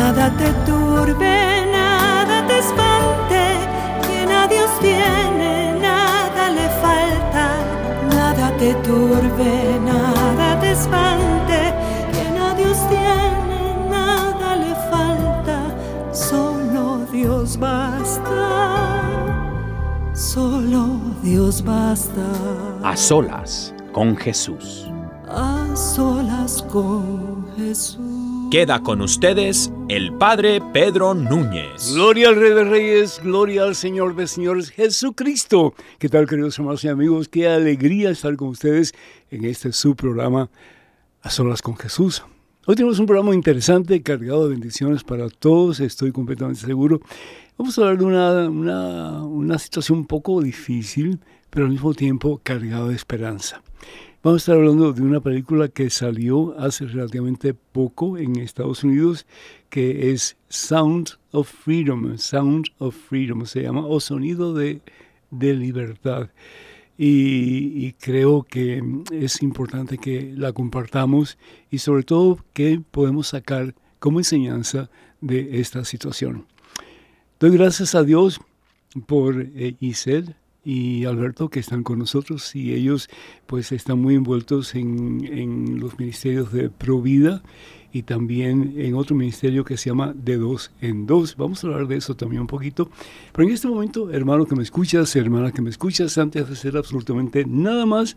Nada te turbe, nada te espante, quien a Dios tiene, nada le falta. Nada te turbe, nada te espante, quien a Dios tiene, nada le falta. Solo Dios basta, solo Dios basta. A solas con Jesús. A solas con Jesús. Queda con ustedes el Padre Pedro Núñez. Gloria al Rey de Reyes, gloria al Señor de Señores Jesucristo. ¿Qué tal, queridos hermanos y amigos? Qué alegría estar con ustedes en este su programa A Solas con Jesús. Hoy tenemos un programa interesante, cargado de bendiciones para todos, estoy completamente seguro. Vamos a hablar de una, una, una situación un poco difícil, pero al mismo tiempo cargada de esperanza. Vamos a estar hablando de una película que salió hace relativamente poco en Estados Unidos, que es Sound of Freedom, Sound of Freedom se llama, o Sonido de, Libertad. Y, creo que es importante que la compartamos y sobre todo que podemos sacar como enseñanza de esta situación. Doy gracias a Dios por eh, y Alberto que están con nosotros y ellos pues están muy envueltos en, en los ministerios de Provida y también en otro ministerio que se llama De Dos en Dos. Vamos a hablar de eso también un poquito. Pero en este momento, hermano que me escuchas, hermana que me escuchas, antes de hacer absolutamente nada más,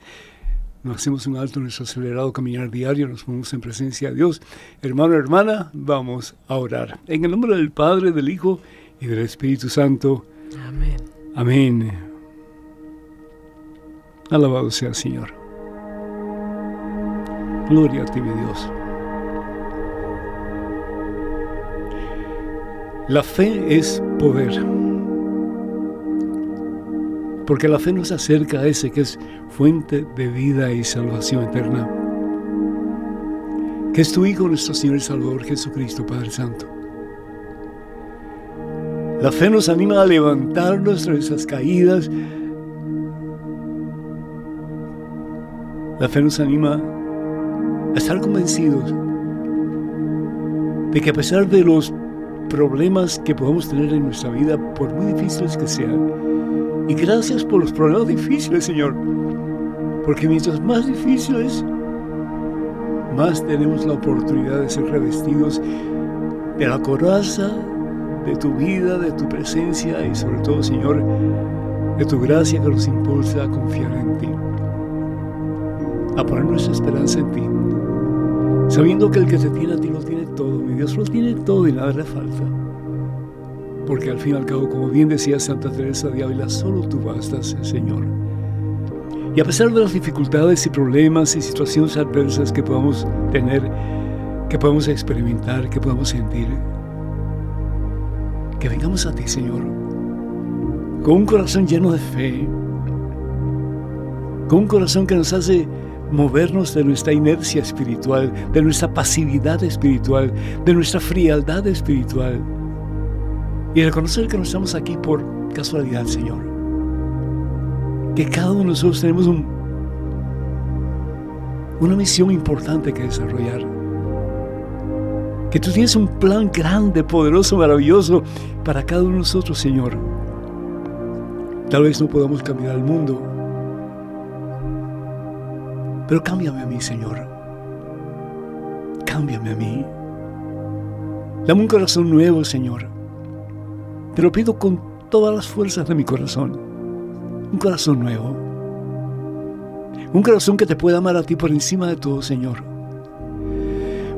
nos hacemos un alto en nuestro acelerado caminar diario, nos ponemos en presencia de Dios. Hermano, hermana, vamos a orar. En el nombre del Padre, del Hijo y del Espíritu Santo. Amén. Amén. Alabado sea el Señor. Gloria a ti, mi Dios. La fe es poder. Porque la fe nos acerca a ese que es fuente de vida y salvación eterna. Que es tu Hijo, nuestro Señor y Salvador Jesucristo, Padre Santo. La fe nos anima a levantarnos de esas caídas, La fe nos anima a estar convencidos de que a pesar de los problemas que podamos tener en nuestra vida, por muy difíciles que sean, y gracias por los problemas difíciles, Señor, porque mientras más difíciles, más tenemos la oportunidad de ser revestidos de la coraza de tu vida, de tu presencia y sobre todo, Señor, de tu gracia que nos impulsa a confiar en ti a poner nuestra esperanza en ti, sabiendo que el que te tiene a ti lo tiene todo, mi Dios lo tiene todo y nada le falta. Porque al fin y al cabo, como bien decía Santa Teresa de Ávila, solo tú bastas, Señor. Y a pesar de las dificultades y problemas y situaciones adversas que podamos tener, que podamos experimentar, que podamos sentir, que vengamos a ti, Señor, con un corazón lleno de fe, con un corazón que nos hace movernos de nuestra inercia espiritual, de nuestra pasividad espiritual, de nuestra frialdad espiritual y reconocer que no estamos aquí por casualidad, Señor. Que cada uno de nosotros tenemos un, una misión importante que desarrollar. Que tú tienes un plan grande, poderoso, maravilloso para cada uno de nosotros, Señor. Tal vez no podamos cambiar el mundo, pero cámbiame a mí, Señor. cámbiame a mí. Dame un corazón nuevo, Señor. Te lo pido con todas las fuerzas de mi corazón. Un corazón nuevo. Un corazón que te pueda amar a ti por encima de todo, Señor.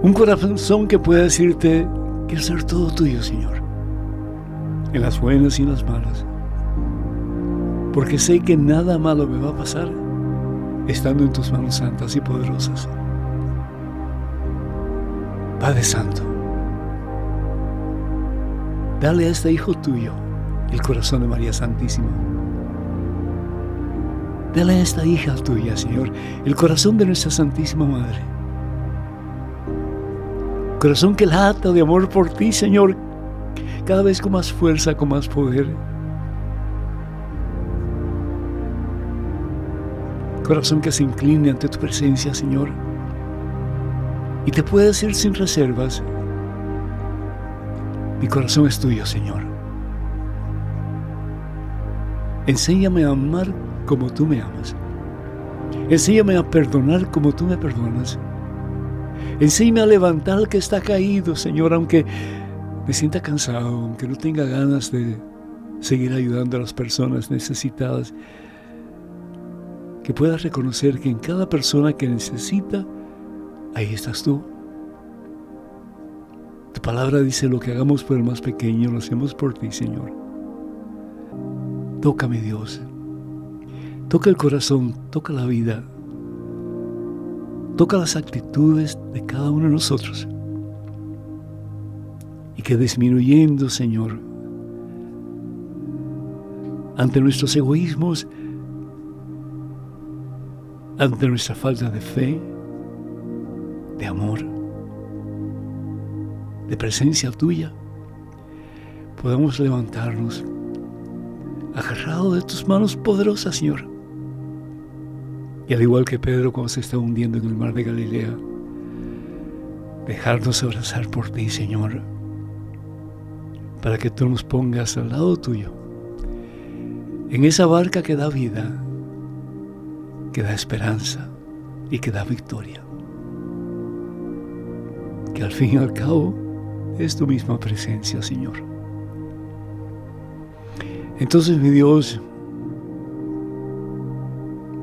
Un corazón que pueda decirte, quiero ser todo tuyo, Señor. En las buenas y en las malas. Porque sé que nada malo me va a pasar estando en tus manos santas y poderosas. Padre Santo, dale a este hijo tuyo el corazón de María Santísima. Dale a esta hija tuya, Señor, el corazón de nuestra Santísima Madre. Corazón que lata de amor por ti, Señor, cada vez con más fuerza, con más poder. Corazón que se incline ante tu presencia, Señor. Y te puede decir sin reservas, mi corazón es tuyo, Señor. Enséñame a amar como tú me amas. Enséñame a perdonar como tú me perdonas. Enséñame a levantar al que está caído, Señor, aunque me sienta cansado, aunque no tenga ganas de seguir ayudando a las personas necesitadas que puedas reconocer que en cada persona que necesita, ahí estás tú. Tu palabra dice, lo que hagamos por el más pequeño, lo hacemos por ti, Señor. Tócame, Dios. Toca el corazón, toca la vida. Toca las actitudes de cada uno de nosotros. Y que disminuyendo, Señor, ante nuestros egoísmos, ante nuestra falta de fe, de amor, de presencia tuya, podamos levantarnos agarrado de tus manos poderosas, Señor. Y al igual que Pedro cuando se está hundiendo en el mar de Galilea, dejarnos abrazar por ti, Señor, para que tú nos pongas al lado tuyo, en esa barca que da vida, que da esperanza y que da victoria. Que al fin y al cabo es tu misma presencia, Señor. Entonces, mi Dios,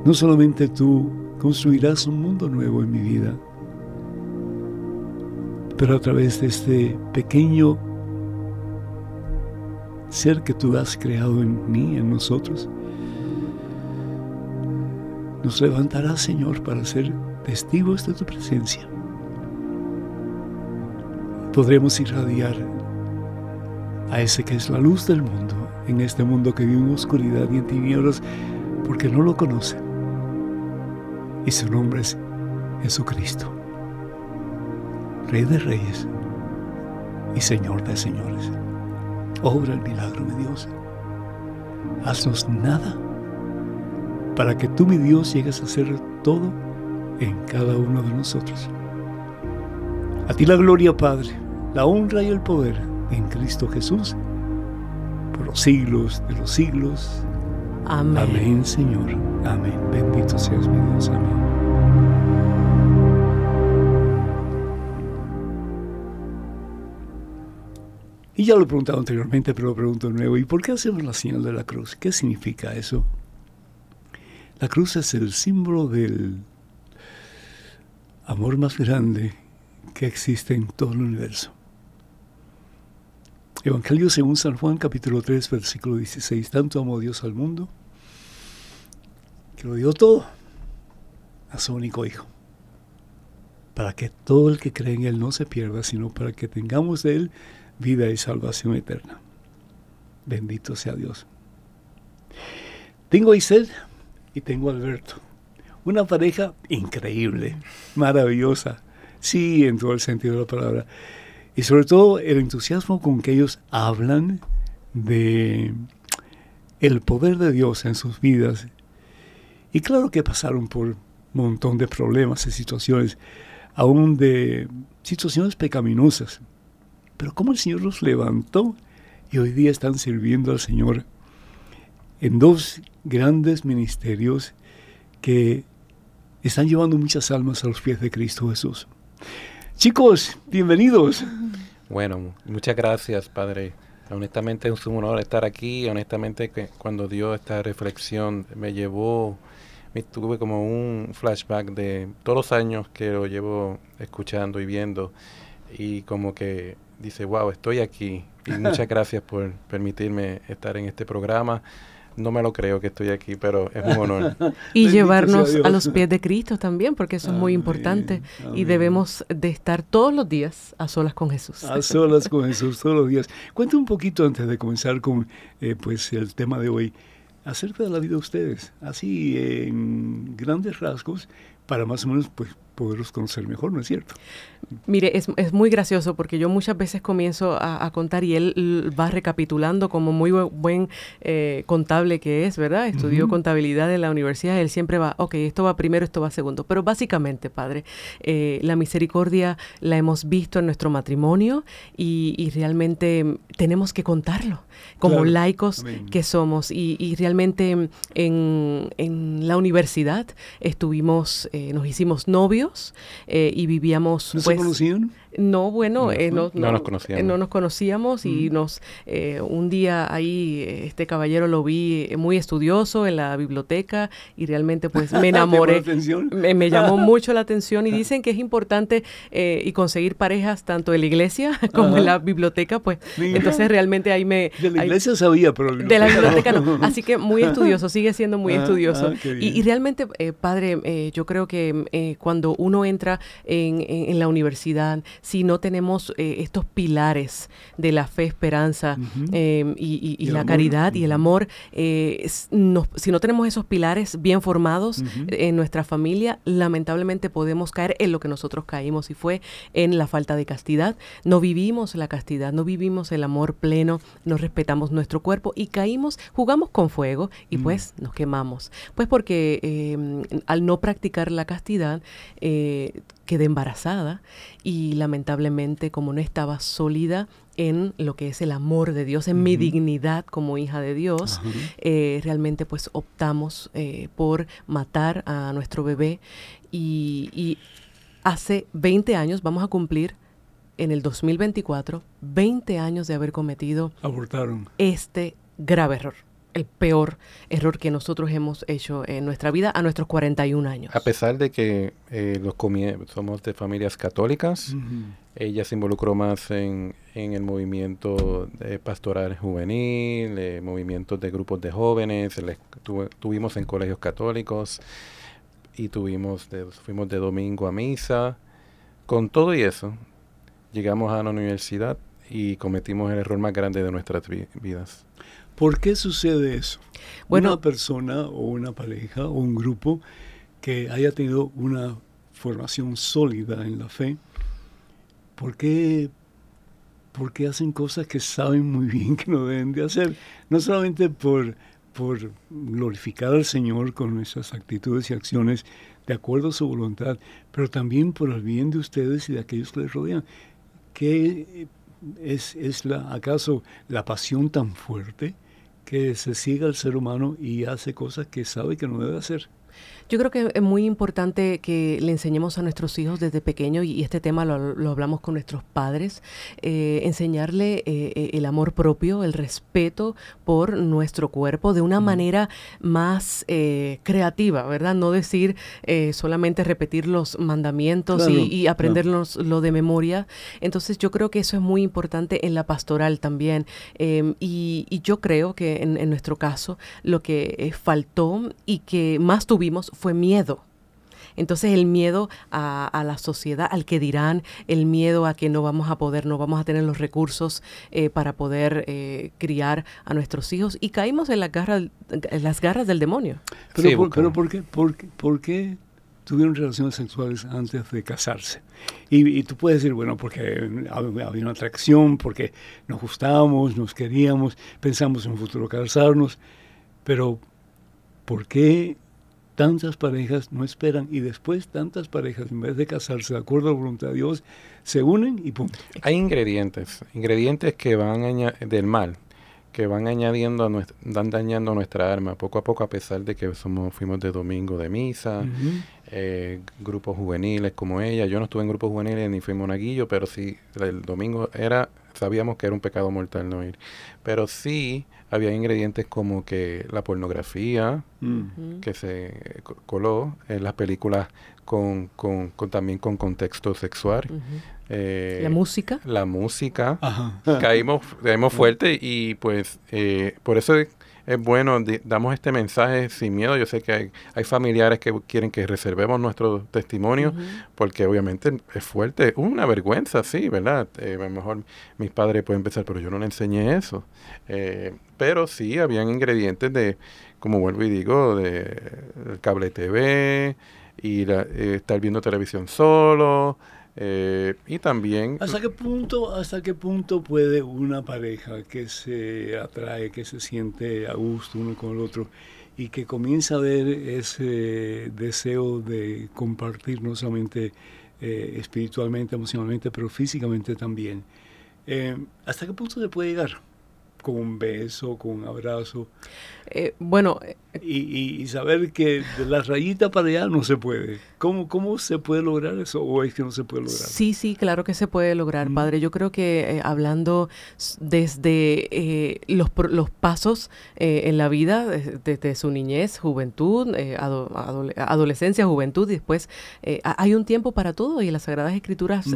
no solamente tú construirás un mundo nuevo en mi vida, pero a través de este pequeño ser que tú has creado en mí, en nosotros, nos levantará, Señor, para ser testigos de tu presencia. Podremos irradiar a ese que es la luz del mundo, en este mundo que vive en oscuridad y en tinieblas, porque no lo conoce. Y su nombre es Jesucristo, Rey de Reyes y Señor de Señores. Obra el milagro, mi Dios. Haznos nada para que tú, mi Dios, llegues a hacer todo en cada uno de nosotros. A ti la gloria, Padre, la honra y el poder en Cristo Jesús, por los siglos de los siglos. Amén. Amén, Señor. Amén. Bendito seas mi Dios. Amén. Y ya lo he preguntado anteriormente, pero lo pregunto de nuevo. ¿Y por qué hacemos la señal de la cruz? ¿Qué significa eso? La cruz es el símbolo del amor más grande que existe en todo el universo. Evangelio según San Juan capítulo 3 versículo 16. Tanto amó Dios al mundo que lo dio todo a su único Hijo. Para que todo el que cree en Él no se pierda, sino para que tengamos de Él vida y salvación eterna. Bendito sea Dios. Tengo ahí sed y tengo Alberto. Una pareja increíble, maravillosa, sí, en todo el sentido de la palabra. Y sobre todo el entusiasmo con que ellos hablan de el poder de Dios en sus vidas. Y claro que pasaron por un montón de problemas y situaciones, aún de situaciones pecaminosas. Pero cómo el Señor los levantó y hoy día están sirviendo al Señor en dos grandes ministerios que están llevando muchas almas a los pies de Cristo Jesús. Chicos, bienvenidos. Bueno, muchas gracias, Padre. Honestamente es un honor estar aquí. Honestamente, que cuando dio esta reflexión me llevó, me tuve como un flashback de todos los años que lo llevo escuchando y viendo. Y como que dice, wow, estoy aquí. Y muchas gracias por permitirme estar en este programa no me lo creo que estoy aquí, pero es un honor. y llevarnos a los pies de Cristo también, porque eso es muy importante. Y debemos de estar todos los días a solas con Jesús. A solas con Jesús todos los días. Cuenta un poquito antes de comenzar con eh, pues el tema de hoy acerca de la vida de ustedes, así en grandes rasgos, para más o menos pues poderlos conocer mejor, ¿no es cierto? Mire, es, es muy gracioso porque yo muchas veces comienzo a, contar y él va recapitulando como muy buen, eh, contable que es, ¿verdad? Estudió contabilidad en la universidad, él siempre va, ok, esto va primero, esto va segundo. Pero básicamente, padre, eh, la misericordia la hemos visto en nuestro matrimonio y, realmente tenemos que contarlo como laicos que somos. Y, realmente en, en, la universidad estuvimos, eh, nos hicimos novios y vivíamos... Pues, conocían? No, bueno, eh, no, no, nos conocíamos. Eh, no nos conocíamos y nos eh, un día ahí este caballero lo vi muy estudioso en la biblioteca y realmente pues me enamoré. me, me, llamó mucho la atención y dicen que es importante y conseguir parejas tanto en la iglesia como en la biblioteca, pues entonces realmente ahí me... De la iglesia sabía, pero... De la biblioteca no. Así que muy estudioso, sigue siendo muy estudioso. Ah, y, y, realmente, padre, yo creo que cuando uno entra en, en la universidad, si no tenemos eh, estos pilares de la fe, esperanza em, y, la caridad y el amor, eh, si no tenemos esos pilares bien formados en nuestra familia, lamentablemente podemos caer en lo que nosotros caímos y fue en la falta de castidad. No vivimos la castidad, no vivimos el amor pleno, no respetamos nuestro cuerpo y caímos, jugamos con fuego y pues nos quemamos. Pues porque em, al no practicar la castidad, eh, quedé embarazada y lamentablemente como no estaba sólida en lo que es el amor de Dios, en mi dignidad como hija de Dios, eh, realmente pues optamos eh, por matar a nuestro bebé. Y, hace 20 años vamos a cumplir en el 2024 20 años de haber cometido Abortaron. este grave error el peor error que nosotros hemos hecho en nuestra vida a nuestros 41 años. A pesar de que eh, los somos de familias católicas, ella se involucró más en, en el movimiento de pastoral juvenil, eh, movimientos de grupos de jóvenes, tuvimos en colegios católicos y tuvimos fuimos de domingo a misa. Con todo y eso, llegamos a la universidad y cometimos el error más grande de nuestras vidas. ¿Por qué sucede eso? Bueno, una persona o una pareja o un grupo que haya tenido una formación sólida en la fe, ¿por qué, por qué hacen cosas que saben muy bien que no deben de hacer? No solamente por, por glorificar al Señor con nuestras actitudes y acciones de acuerdo a su voluntad, pero también por el bien de ustedes y de aquellos que les rodean. ¿Qué es, es la, acaso la pasión tan fuerte que se siga al ser humano y hace cosas que sabe que no debe hacer. Yo creo que es muy importante que le enseñemos a nuestros hijos desde pequeño, y este tema lo, hablamos con nuestros padres, eh, enseñarle eh, eh, el amor propio, el respeto por nuestro cuerpo de una manera más creativa, ¿verdad? No decir solamente repetir los mandamientos y, aprendernos lo de memoria. Entonces yo creo que eso es muy importante en la pastoral también. Em, y, yo creo que en, en nuestro caso lo que faltó y que más tuvimos fue miedo. Entonces el miedo a, la sociedad, al que dirán, el miedo a que no vamos a poder, no vamos a tener los recursos eh, para poder eh, criar a nuestros hijos y caímos en, la garra, en las garras del demonio. Pero, por, pero ¿por, qué, por, qué, tuvieron relaciones sexuales antes de casarse? Y, tú puedes decir, bueno, porque había una atracción, porque nos gustábamos, nos queríamos, pensamos en un futuro casarnos, pero ¿por qué tantas parejas no esperan y después tantas parejas, en vez de casarse de acuerdo a la voluntad de Dios, se unen y punto. Hay ingredientes, ingredientes que van del mal, que van añadiendo, a van dañando nuestra alma poco a poco, a pesar de que somos, fuimos de domingo de misa, eh, grupos juveniles como ella. Yo no estuve en grupos juveniles ni fui monaguillo, pero sí, el domingo era, sabíamos que era un pecado mortal no ir. Pero sí había ingredientes como que la pornografía, mm. que se coló en las películas con, con, también con contexto sexual. Eh, la música. La música. Caímos, caímos fuerte y pues eh, por eso es bueno, damos este mensaje sin miedo. Yo sé que hay, hay familiares que quieren que reservemos nuestro testimonio, porque obviamente es fuerte, una vergüenza, sí, ¿verdad? Eh, a lo mejor mis padres pueden pensar, pero yo no le enseñé eso. Eh, pero sí, habían ingredientes de, como vuelvo y digo, de cable TV, y eh, estar viendo televisión solo, eh, y también... ¿Hasta qué, punto, ¿Hasta qué punto puede una pareja que se atrae, que se siente a gusto uno con el otro y que comienza a ver ese deseo de compartir no solamente eh, espiritualmente, emocionalmente, pero físicamente también? Eh, ¿Hasta qué punto se puede llegar? ¿Con un beso, con un abrazo? Bueno, y, saber que de la rayita para allá no se puede. ¿Cómo, ¿Cómo se puede lograr eso o es que no se puede lograr? Sí, sí, claro que se puede lograr, padre. Yo creo que eh, hablando desde eh, los, los pasos eh, en la vida, desde su niñez, juventud, adolescencia, juventud, y después hay un tiempo para todo y las Sagradas Escrituras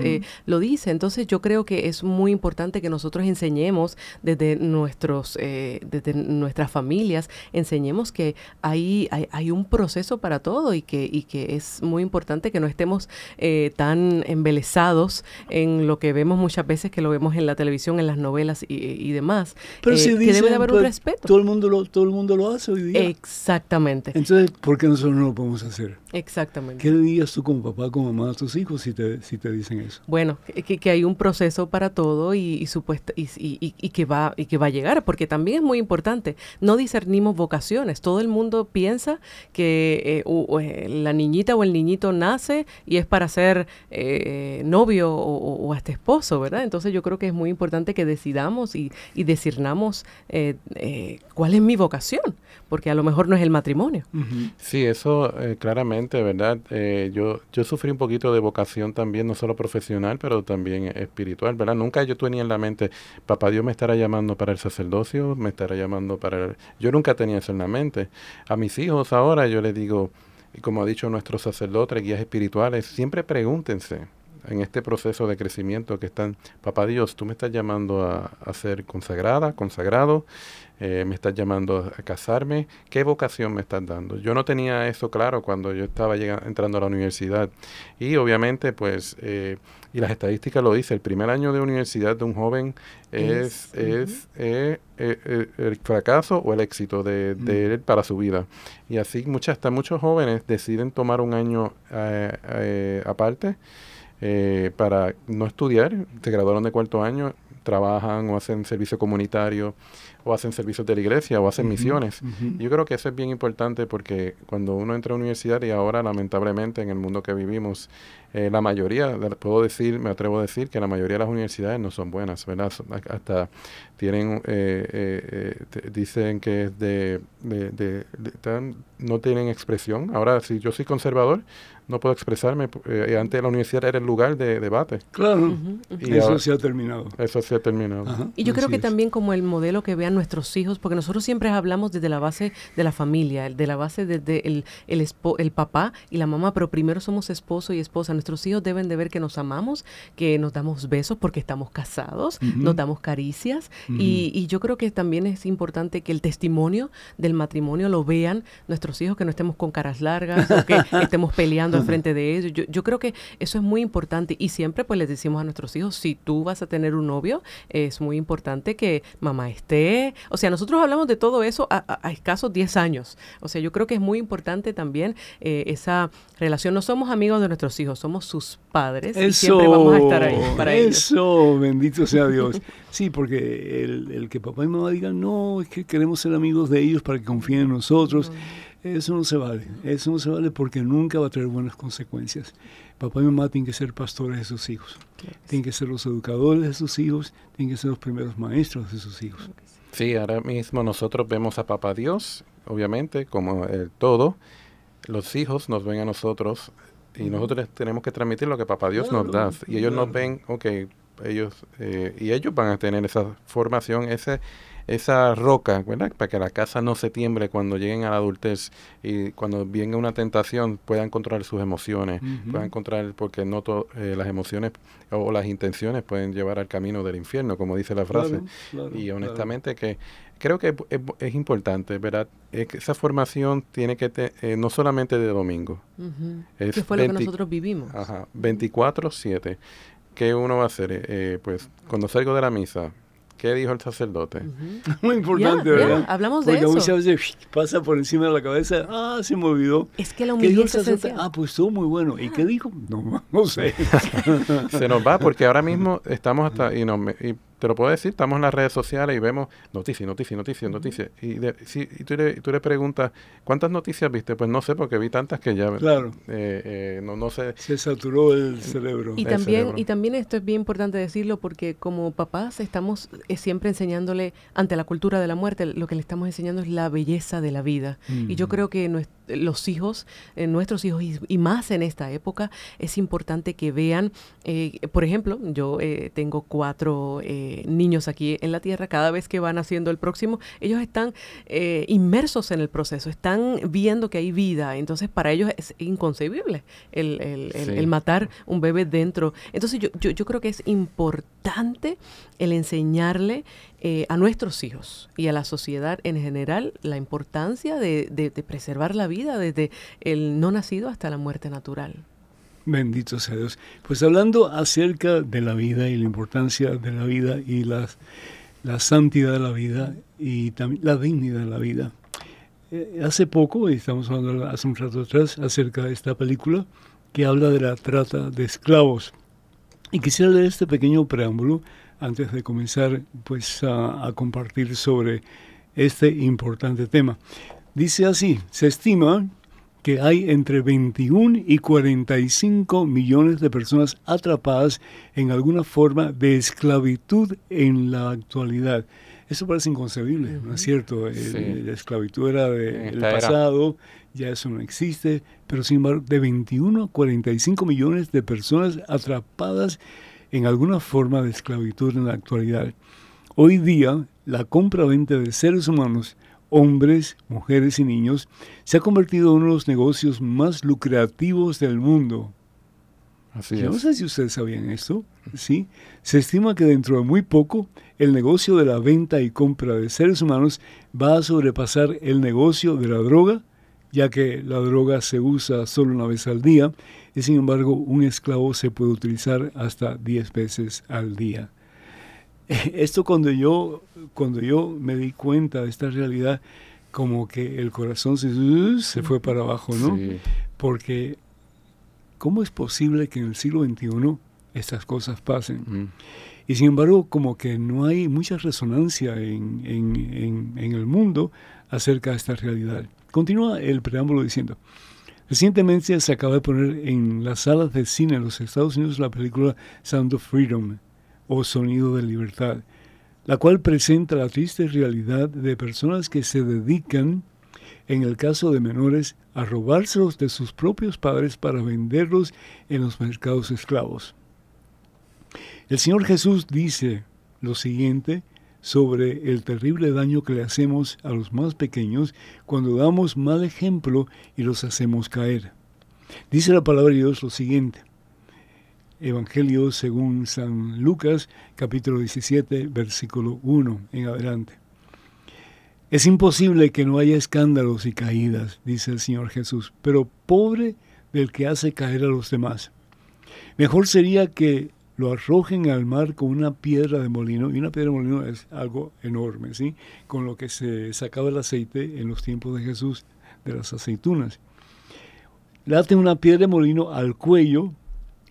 lo dice. Entonces yo creo que es muy importante que nosotros enseñemos desde, nuestros, desde nuestras familias, enseñemos que hay, hay, un proceso para todo y que, y que es muy importante que no estemos eh, tan embelesados en lo que vemos muchas veces, que lo vemos en la televisión, en las novelas y, demás. Pero si eh, que debe de haber un pues, respeto. Todo el, mundo lo, todo el mundo lo hace hoy día. Exactamente. Entonces, ¿por qué nosotros no lo podemos hacer? Exactamente. ¿Qué dirías tú como papá, como mamá a tus hijos si te, si te dicen eso? Bueno, que, que hay un proceso para todo y, y, y, y, que va, y que va a llegar, porque también es muy importante. No vocaciones. Todo el mundo piensa que eh, eh, la niñita o el niñito nace y es para ser eh, novio o, hasta esposo, ¿verdad? Entonces yo creo que es muy importante que decidamos y, y discernamos cuál es mi vocación, porque a lo mejor no es el matrimonio. Sí, eso claramente, ¿verdad? yo, yo sufrí un poquito de vocación también, no solo profesional, pero también espiritual, ¿verdad? Nunca yo tenía en la mente, papá Dios me estará llamando para el sacerdocio, me estará llamando para el... Yo nunca tenía eso en la mente. A mis hijos ahora yo les digo, y como ha dicho nuestros sacerdotes, guías espirituales, siempre pregúntense en este proceso de crecimiento que están, papá Dios, tú me estás llamando a, a ser consagrada, consagrado, eh, me estás llamando a casarme, ¿qué vocación me estás dando? Yo no tenía eso claro cuando yo estaba llegando, entrando a la universidad y obviamente pues, eh, y las estadísticas lo dicen, el primer año de universidad de un joven es, es, eh, el fracaso o el éxito de, de, él para su vida. Y así muchas, hasta muchos jóvenes deciden tomar un año aparte. para no estudiar, se graduaron de cuarto año, trabajan o hacen servicio comunitario o hacen servicios de la iglesia o hacen misiones. Yo creo que eso es bien importante porque cuando uno entra a la universidad y ahora lamentablemente en el mundo que vivimos, eh, la mayoría, puedo decir, me atrevo a decir que la mayoría de las universidades no son buenas, ¿verdad? Hasta tienen, eh, eh, dicen que es de, de, no tienen expresión. Ahora, si yo soy conservador, no puedo expresarme. Eh, antes la universidad era el lugar de debate. Claro, y eso se ha terminado. Eso se ha terminado. y yo creo que también como el modelo que vean nuestros hijos, porque nosotros siempre hablamos desde la base de la familia, de la base desde el, el, el papá y la mamá, pero primero somos esposo y esposa. Nuestros hijos deben de ver que nos amamos, que nos damos besos porque estamos casados, nos damos caricias. Y, y yo creo que también es importante que el testimonio del matrimonio lo vean nuestros hijos, que no estemos con caras largas o que estemos peleando frente de ellos. Yo, yo, creo que eso es muy importante y siempre pues les decimos a nuestros hijos, si tú vas a tener un novio, es muy importante que mamá esté. O sea, nosotros hablamos de todo eso a, escasos 10 años. O sea, yo creo que es muy importante también eh, esa relación. No somos amigos de nuestros hijos, somos sus padres y siempre vamos a estar ahí para ellos. Eso, bendito sea Dios. Sí, porque el, el, que papá y mamá digan, no, es que queremos ser amigos de ellos para que confíen en nosotros. Eso no se vale, eso no se vale porque nunca va a traer buenas consecuencias. Papá y mamá tienen que ser pastores de sus hijos, tienen que ser los educadores de sus hijos, tienen que ser los primeros maestros de sus hijos. Sí, ahora mismo nosotros vemos a Papá Dios, obviamente, como el todo, los hijos nos ven a nosotros y nosotros tenemos que transmitir lo que Papá Dios nos da. Y ellos nos ven, ok, ellos, eh, y ellos van a tener esa formación, ese esa roca, ¿verdad? Para que la casa no se tiemble cuando lleguen a la adultez y cuando venga una tentación puedan controlar sus emociones, puedan controlar, porque no eh, las emociones o, las intenciones pueden llevar al camino del infierno, como dice la frase. y honestamente que creo que es, importante, ¿verdad? esa formación tiene que, te, eh, no solamente de domingo. es fue lo que nosotros vivimos. Ajá, 24-7. ¿Qué uno va a hacer? Eh, pues cuando salgo de la misa, ¿Qué dijo el sacerdote? Muy importante, ¿verdad? hablamos de eso. Porque muchas veces pasa por encima de la cabeza, ah, se me olvidó. Es que la humildad es. Ah, pues estuvo muy bueno. ¿Y qué dijo? No, no sé. se nos va porque ahora mismo estamos hasta, y, no, y te lo puedo decir, estamos en las redes sociales y vemos noticias, noticias, noticias, noticias. Y, si, y tú, le, tú, le, preguntas, ¿cuántas noticias viste? Pues no sé, porque vi tantas que ya claro. Eh, eh, no, no sé. Se saturó el cerebro. Y, también, y también esto es bien importante decirlo porque como papás estamos eh, siempre enseñándole, ante la cultura de la muerte, lo que le estamos enseñando es la belleza de la vida. Y yo creo que los hijos, nuestros hijos, y, más en esta época, es importante que vean, por ejemplo, yo tengo cuatro... Eh, niños aquí en la Tierra, cada vez que van haciendo el próximo, ellos están eh, inmersos en el proceso, están viendo que hay vida, entonces para ellos es inconcebible el, matar un bebé dentro. Entonces yo, yo, creo que es importante el enseñarle eh, a nuestros hijos y a la sociedad en general la importancia de, de preservar la vida desde el no nacido hasta la muerte natural. Bendito sea Dios. Pues hablando acerca de la vida y la importancia de la vida y la santidad de la vida y también la dignidad de la vida. Eh, hace poco, y estamos hablando hace un rato atrás, acerca de esta película que habla de la trata de esclavos. Y quisiera leer este pequeño preámbulo antes de comenzar pues a compartir sobre este importante tema. Dice así, se estima que hay entre 21 y 45 millones de personas atrapadas en alguna forma de esclavitud en la actualidad. Eso parece inconcebible, ¿no es cierto? La esclavitud era del pasado, ya eso no existe, pero sin embargo, de 21 a 45 millones de personas atrapadas en alguna forma de esclavitud en la actualidad. Hoy día, la compra-venta de seres humanos hombres, mujeres y niños, se ha convertido en uno de los negocios más lucrativos del mundo. Así Yo no sé si ustedes sabían esto, ¿sí? Se estima que dentro de muy poco el negocio de la venta y compra de seres humanos va a sobrepasar el negocio de la droga, ya que la droga se usa solo una vez al día y sin embargo un esclavo se puede utilizar hasta 10 veces al día. esto cuando yo, cuando yo me di cuenta de esta realidad, como que el corazón se, uh, se fue para abajo, ¿no? Porque, ¿cómo es posible que en el siglo XXI estas cosas pasen? Mm. Y sin embargo, como que no hay mucha resonancia en, en, en, el mundo acerca de esta realidad. Continúa el preámbulo diciendo, recientemente se acaba de poner en las salas de cine en los Estados Unidos la película Sound of Freedom, o Sonido de Libertad, la cual presenta la triste realidad de personas que se dedican, en el caso de menores, a robárselos de sus propios padres para venderlos en los mercados esclavos. El Señor Jesús dice lo siguiente sobre el terrible daño que le hacemos a los más pequeños cuando damos mal ejemplo y los hacemos caer. Dice la palabra de Dios lo siguiente. Evangelio según San Lucas, capítulo 17, versículo 1 en adelante. Es imposible que no haya escándalos y caídas, dice el Señor Jesús, pero pobre del que hace caer a los demás. Mejor sería que lo arrojen al mar con una piedra de molino, y una piedra de molino es algo enorme, ¿sí? Con lo que se sacaba el aceite en los tiempos de Jesús de las aceitunas. Late una piedra de molino al cuello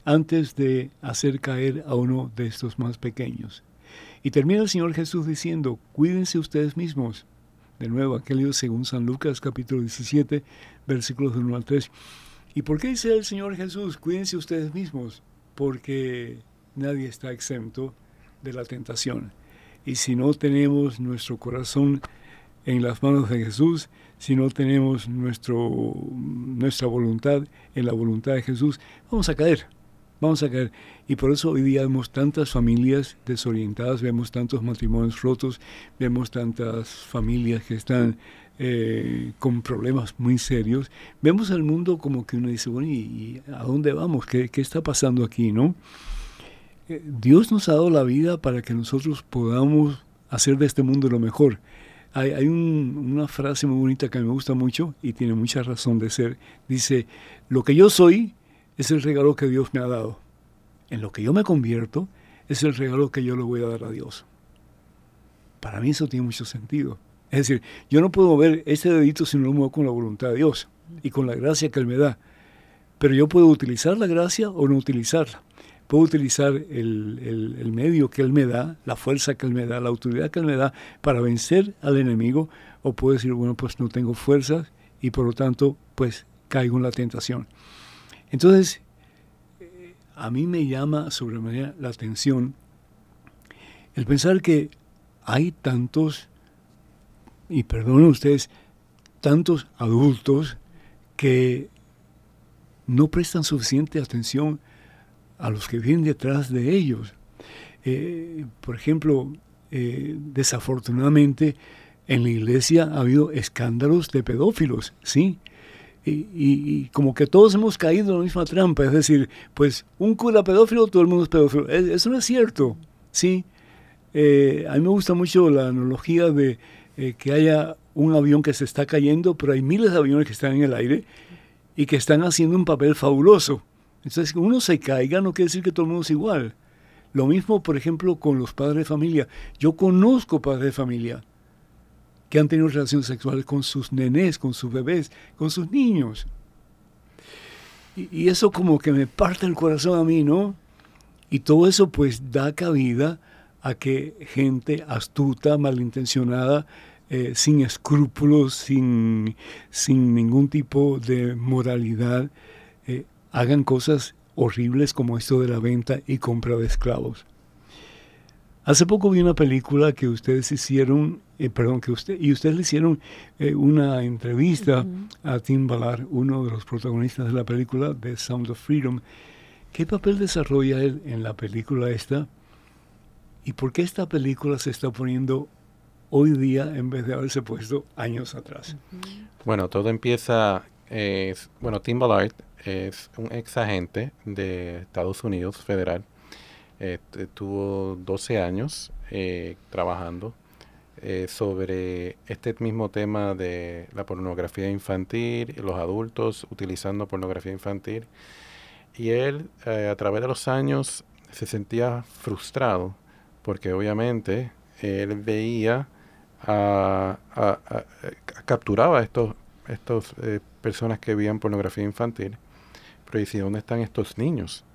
antes de hacer caer a uno de estos más pequeños. Y termina el Señor Jesús diciendo, cuídense ustedes mismos. De nuevo, Evangelio según San Lucas capítulo 17, versículos de 1 al 3. ¿Y por qué dice el Señor Jesús, cuídense ustedes mismos? Porque nadie está exento de la tentación. Y si no tenemos nuestro corazón en las manos de Jesús, si no tenemos nuestro, nuestra voluntad en la voluntad de Jesús, vamos a caer, vamos a caer. Y por eso hoy día vemos tantas familias desorientadas, vemos tantos matrimonios rotos, vemos tantas familias que están eh, con problemas muy serios. Vemos al mundo como que uno dice, bueno, ¿y, a dónde vamos? ¿Qué, ¿Qué, está pasando aquí? ¿no? Eh, Dios nos ha dado la vida para que nosotros podamos hacer de este mundo lo mejor. Hay, una frase muy bonita que me gusta mucho y tiene mucha razón de ser. Dice, lo que yo soy es el regalo que Dios me ha dado. En lo que yo me convierto es el regalo que yo le voy a dar a Dios. Para mí eso tiene mucho sentido. Es decir, yo no puedo ver ese dedito si no lo muevo con la voluntad de Dios y con la gracia que Él me da. Pero yo puedo utilizar la gracia o no utilizarla puedo utilizar el, medio que Él me da, la fuerza que Él me da, la autoridad que Él me da para vencer al enemigo, o puedo decir, bueno, pues no tengo fuerzas y por lo tanto, pues caigo en la tentación. Entonces, eh, a mí me llama sobremanera la atención el pensar que hay tantos, y perdonen ustedes, tantos adultos que no prestan suficiente atención a los que vienen detrás de ellos. Eh, por ejemplo, eh, desafortunadamente en la iglesia ha habido escándalos de pedófilos, ¿sí? Y, como que todos hemos caído en la misma trampa, es decir, pues un cura pedófilo, todo el mundo es pedófilo. Eso no es cierto, ¿sí? Eh, a mí me gusta mucho la analogía de que haya un avión que se está cayendo, pero hay miles de aviones que están en el aire y que están haciendo un papel fabuloso. Entonces, que uno se caiga no quiere decir que todo el mundo es igual. Lo mismo, por ejemplo, con los padres de familia. Yo conozco padres de familia que han tenido relaciones sexuales con sus nenes, con sus bebés, con sus niños. Y, eso como que me parte el corazón a mí, ¿no? Y todo eso pues da cabida a que gente astuta, malintencionada, eh, sin escrúpulos, sin, sin ningún tipo de moralidad, eh, hagan cosas horribles como esto de la venta y compra de esclavos. Hace poco vi una película que ustedes hicieron, eh, perdón, que usted y ustedes le hicieron eh, una entrevista a Tim Ballard, uno de los protagonistas de la película The Sound of Freedom. ¿Qué papel desarrolla él en la película esta? ¿Y por qué esta película se está poniendo hoy día en vez de haberse puesto años atrás? Bueno, todo empieza, bueno, Tim Ballard es un ex agente de Estados Unidos federal. Este, tuvo 12 años eh, trabajando eh, sobre este mismo tema de la pornografía infantil los adultos utilizando pornografía infantil. Y él eh, a través de los años se sentía frustrado porque obviamente él veía a, capturaba a estos, estos personas que veían pornografía infantil pero dice, ¿dónde están estos niños?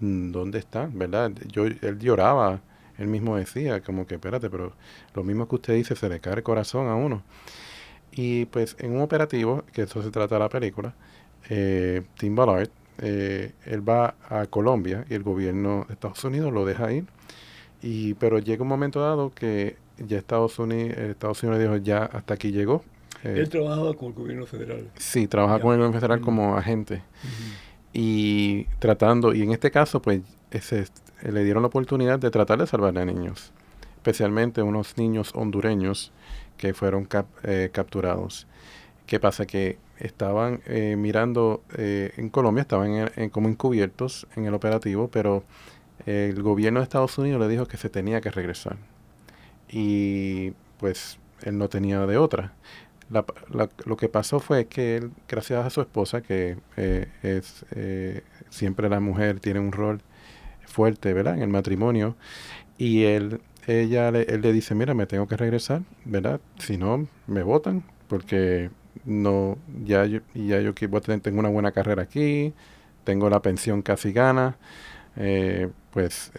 Mm, ¿Dónde están? ¿Verdad? Yo, él lloraba, él mismo decía, como que, espérate, pero lo mismo que usted dice, se le cae el corazón a uno. Y pues en un operativo, que eso se trata de la película, eh, Tim Ballard, eh, él va a Colombia y el gobierno de Estados Unidos lo deja ir. Y, pero llega un momento dado que ya Estados Unidos, Estados Unidos dijo, ya hasta aquí llegó, él trabajaba con el gobierno federal. Sí, trabaja con el gobierno federal como agente. Y tratando, y en este caso, pues, le dieron la oportunidad de tratar de salvar a niños, especialmente unos niños hondureños que fueron eh, capturados. ¿Qué pasa? Que estaban eh, mirando eh, en Colombia, estaban como encubiertos en el operativo, pero el gobierno de Estados Unidos le dijo que se tenía que regresar. Y pues él no tenía de otra lo que pasó fue que él, gracias a su esposa, que eh, es eh, siempre la mujer tiene un rol fuerte, ¿verdad? En el matrimonio, y él, ella, le, él le dice, mira, me tengo que regresar, ¿verdad? Si no, me votan, porque no, ya yo, ya yo voy a tener, tengo una buena carrera aquí, tengo la pensión casi gana, eh, pues,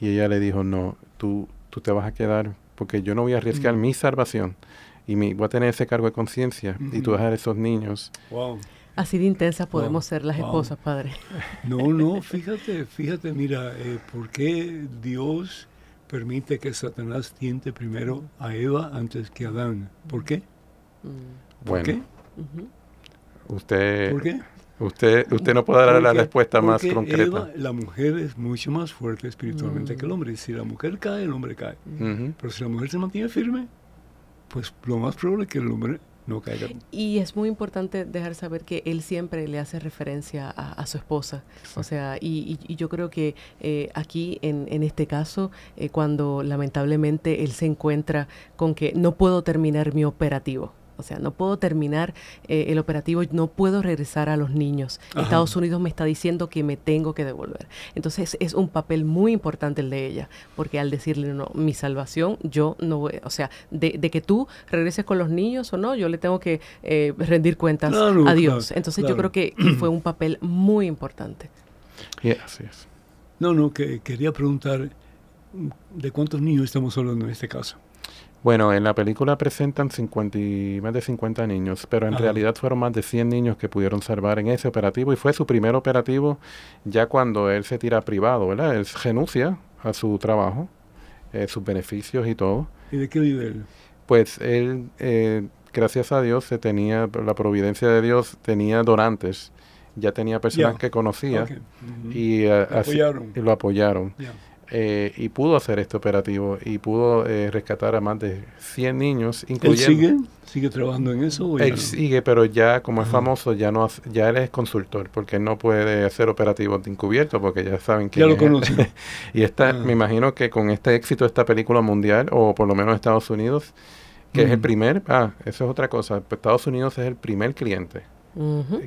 y ella le dijo, no, tú, tú te vas a quedar, porque yo no voy a arriesgar mm. mi salvación y me, voy a tener ese cargo de conciencia y tú dejar a esos niños. Así de intensas podemos ser las esposas, padre. No, no, fíjate, fíjate, mira, eh, ¿por qué Dios permite que Satanás tiente primero a Eva antes que a Adán. ¿Por qué? Mm. ¿Por qué? Usted, ¿Por qué? Usted, usted no puede dar la respuesta más concreta. Eva, la mujer es mucho más fuerte espiritualmente que el hombre. Si la mujer cae, el hombre cae. Pero si la mujer se mantiene firme, pues lo más probable es que el hombre no caiga. Y es muy importante dejar saber que él siempre le hace referencia a, su esposa. O sea, y, yo creo que eh, aquí, en, en, este caso, eh, cuando lamentablemente él se encuentra con que no puedo terminar mi operativo o sea, no puedo terminar eh, el operativo, no puedo regresar a los niños. Estados Unidos me está diciendo que me tengo que devolver. Entonces es un papel muy importante el de ella, porque al decirle, no, mi salvación, yo no voy, o sea, de, que tú regreses con los niños o no, yo le tengo que eh, rendir cuentas a Dios. Entonces yo creo que, fue un papel muy importante. así es. No, no, que quería preguntar, ¿de cuántos niños estamos hablando en este caso? Bueno, en la película presentan 50 más de 50 niños, pero en realidad fueron más de 100 niños que pudieron salvar en ese operativo y fue su primer operativo ya cuando él se tira privado, ¿verdad? Él renuncia a su trabajo, eh, sus beneficios y todo. ¿Y de qué vive él? Pues él, eh, gracias a Dios, se tenía, la providencia de Dios, tenía donantes, ya tenía personas que conocía y, eh, y, lo apoyaron. Eh, y pudo hacer este operativo y pudo eh, rescatar a más de 100 niños, incluyendo... ¿Él sigue? ¿Sigue trabajando en eso? él sigue, pero ya como es famoso, ya no ya él es consultor, porque no puede hacer operativos de encubierto, porque ya saben que... Ya lo conocen. y está, me imagino que con este éxito de esta película mundial, o por lo menos Estados Unidos, que es el primer... Ah, eso es otra cosa. Estados Unidos es el primer cliente.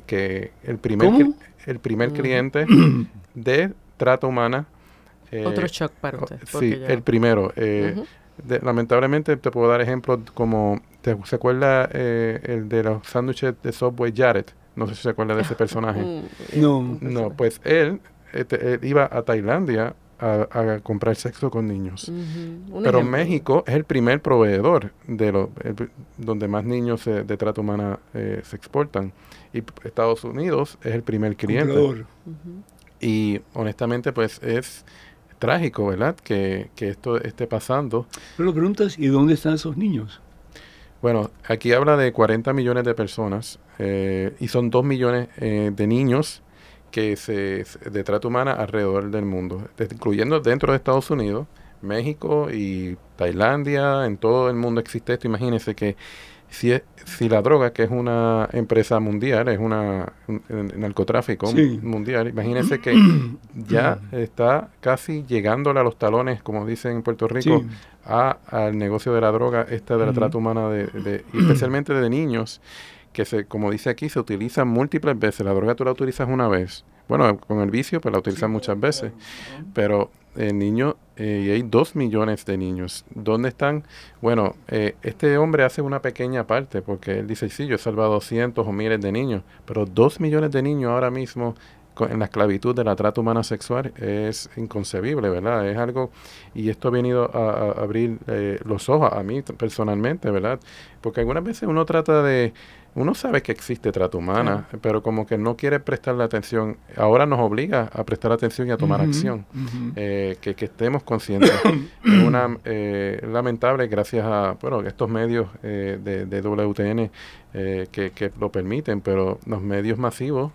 que el primer, el primer cliente de trata humana otro eh, shock para usted. Sí, el primero. Eh, lamentablemente te puedo dar ejemplos como, ¿te, ¿se acuerda eh, el de los sándwiches de Subway Jared? No sé si se acuerda de ese personaje. Mm, no. No, pues él, este, iba a Tailandia a, comprar sexo con niños. Pero México es el primer proveedor de lo, donde más niños de trata humana se exportan. Y Estados Unidos es el primer cliente. Y honestamente, pues es trágico, ¿verdad? Que, esto esté pasando. Pero preguntas, ¿y dónde están esos niños? Bueno, aquí habla de 40 millones de personas eh, y son 2 millones eh, de niños que se, de trata humana alrededor del mundo, incluyendo dentro de Estados Unidos, México y Tailandia, en todo el mundo existe esto. Imagínense que si, si la droga, que es una empresa mundial, es una un, narcotráfico mundial, imagínense que ya está casi llegándole a los talones, como dicen en Puerto Rico, a, al negocio de la droga, esta de la trata humana, de, especialmente de niños, que se, como dice aquí, se utiliza múltiples veces. La droga tú la utilizas una vez. Bueno, con el vicio, pues la utilizan muchas veces. Pero el niño, eh, y hay dos millones de niños. ¿Dónde están? Bueno, eh, este hombre hace una pequeña parte, porque él dice, sí, yo he salvado cientos o miles de niños, pero dos millones de niños ahora mismo en la esclavitud de la trata humana sexual es inconcebible, ¿verdad? Es algo, y esto ha venido a, abrir eh, los ojos a mí personalmente, ¿verdad? Porque algunas veces uno trata de, uno sabe que existe trata humana, pero como que no quiere prestarle atención. Ahora nos obliga a prestar atención y a tomar acción, eh, que, estemos conscientes. es una, eh, lamentable, gracias a bueno, estos medios eh, de, WTN que, que, lo permiten, pero los medios masivos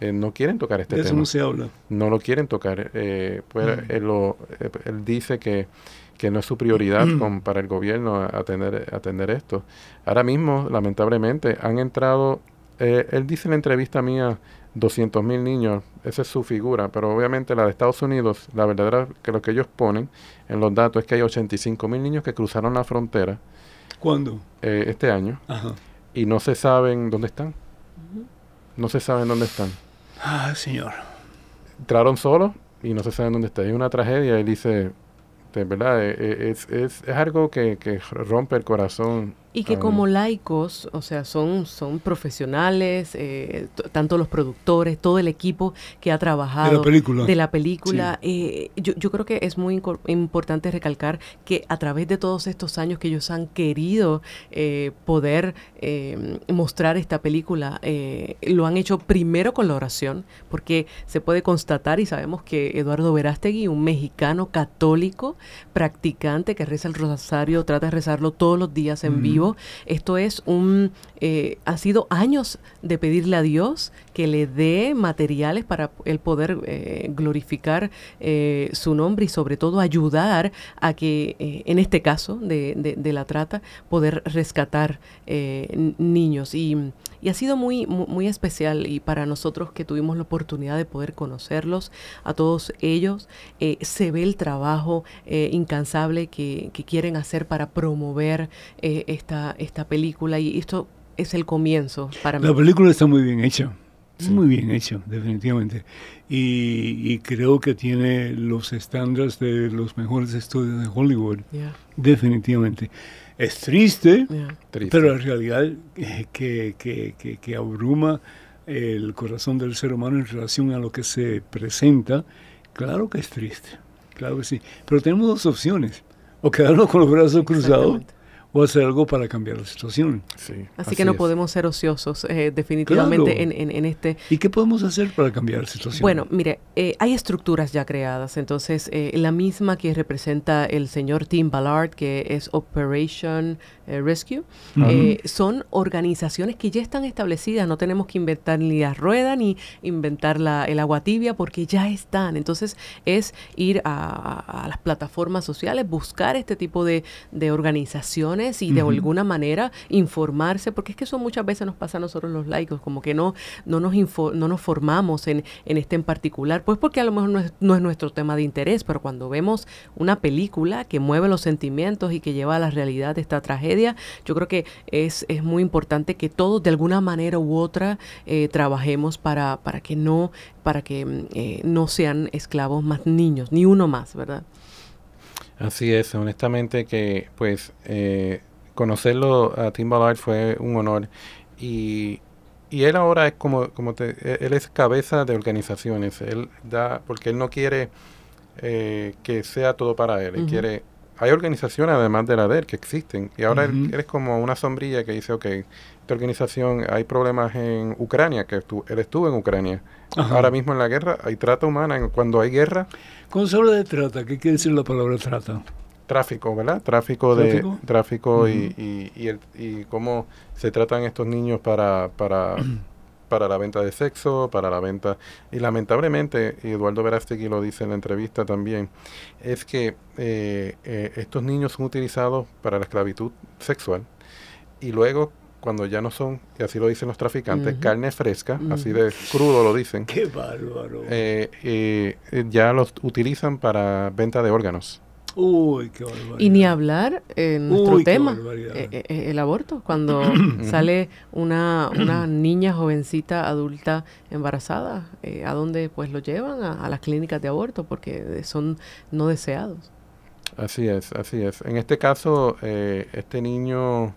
no quieren tocar este tema. Eso no se habla. No lo quieren tocar. pues, él dice que que no es su prioridad mm. para el gobierno atender, atender esto. Ahora mismo, lamentablemente, han entrado, eh, él dice en la entrevista mía, 200 mil niños, esa es su figura, pero obviamente la de Estados Unidos, la verdadera que lo que ellos ponen en los datos es que hay 85 mil niños que cruzaron la frontera. ¿Cuándo? Eh, este año. Y no se saben dónde están. No se saben dónde están. Ah, señor. Entraron solos y no se saben dónde están. Es una tragedia. Él dice, ¿verdad? E, e, es, es, es algo que, que, rompe el corazón. Y que como laicos, o sea, son, son profesionales, eh, tanto los productores, todo el equipo que ha trabajado de la película. De la película eh, yo, yo, creo que es muy importante recalcar que a través de todos estos años que ellos han querido eh, poder mostrar esta película, lo han hecho primero con la oración, porque se puede constatar y sabemos que Eduardo Verástegui, un mexicano católico, practicante que reza el rosario, trata de rezarlo todos los días en vivo, esto es un, eh, ha sido años de pedirle a Dios que le dé materiales para el poder eh, glorificar eh, su nombre y sobre todo ayudar a que, en este caso de, la trata, poder rescatar niños. Y, y, ha sido muy, muy, especial y para nosotros que tuvimos la oportunidad de poder conocerlos, a todos ellos, se ve el trabajo incansable que, que, quieren hacer para promover esta esta, película y esto es el comienzo para mí. La película está muy bien hecha. Muy bien hecha, definitivamente. Y, creo que tiene los estándares de los mejores estudios de Hollywood. Definitivamente. Es triste, pero la realidad que, que, que, abruma el corazón del ser humano en relación a lo que se presenta, claro que es triste. Claro que sí. Pero tenemos dos opciones. O quedarnos con los brazos cruzados o hacer algo para cambiar la situación. así, que no podemos ser ociosos eh, definitivamente en, en, este... ¿Y qué podemos hacer para cambiar la situación? Bueno, mire, eh, hay estructuras ya creadas, entonces eh, la misma que representa el señor Tim Ballard, que es Operation Rescue, son organizaciones que ya están establecidas, no tenemos que inventar ni la rueda ni inventar la, el agua tibia porque ya están, entonces es ir a, las plataformas sociales, buscar este tipo de, de organizaciones, y de alguna manera informarse, porque es que eso muchas veces nos pasa a nosotros los laicos, como que no, no, nos, no nos formamos en, en este en particular, pues porque a lo mejor no es, no es nuestro tema de interés, pero cuando vemos una película que mueve los sentimientos y que lleva a la realidad de esta tragedia, yo creo que es, es muy importante que todos de alguna manera u otra eh, trabajemos para, para que no para que eh, no sean esclavos más niños, ni uno más, ¿verdad? Así es, honestamente que pues eh, conocerlo a Tim Ballard fue un honor. Y, y él ahora es como, como te, e, él es cabeza de organizaciones, él da, porque él no quiere eh, que sea todo para él, él quiere, hay organizaciones además de la de él que existen. Y ahora él, es como una sombrilla que dice, ok, esta organización, hay problemas en Ucrania, que él estuvo en Ucrania, ahora mismo en la guerra, hay trata humana, cuando hay guerra, habla de trata, ¿qué quiere decir la palabra trata? Tráfico, ¿verdad? Tráfico, de tráfico y, y, el, y, cómo se tratan estos niños para, para, para la venta de sexo, para la venta... Y lamentablemente, y Eduardo Verástegui lo dice en la entrevista también, es que eh, eh, estos niños son utilizados para la esclavitud sexual y luego cuando ya no son, y así lo dicen los traficantes, carne fresca, así de crudo lo dicen. ¡Qué bárbaro! Eh, eh, ya los utilizan para venta de órganos. Uy, qué barbaridad. Y ni hablar en nuestro tema, eh, el aborto, cuando sale una, una niña jovencita adulta embarazada, ¿a dónde pues lo llevan? A, a, las clínicas de aborto porque son no deseados. Así es, así es. En este caso, este niño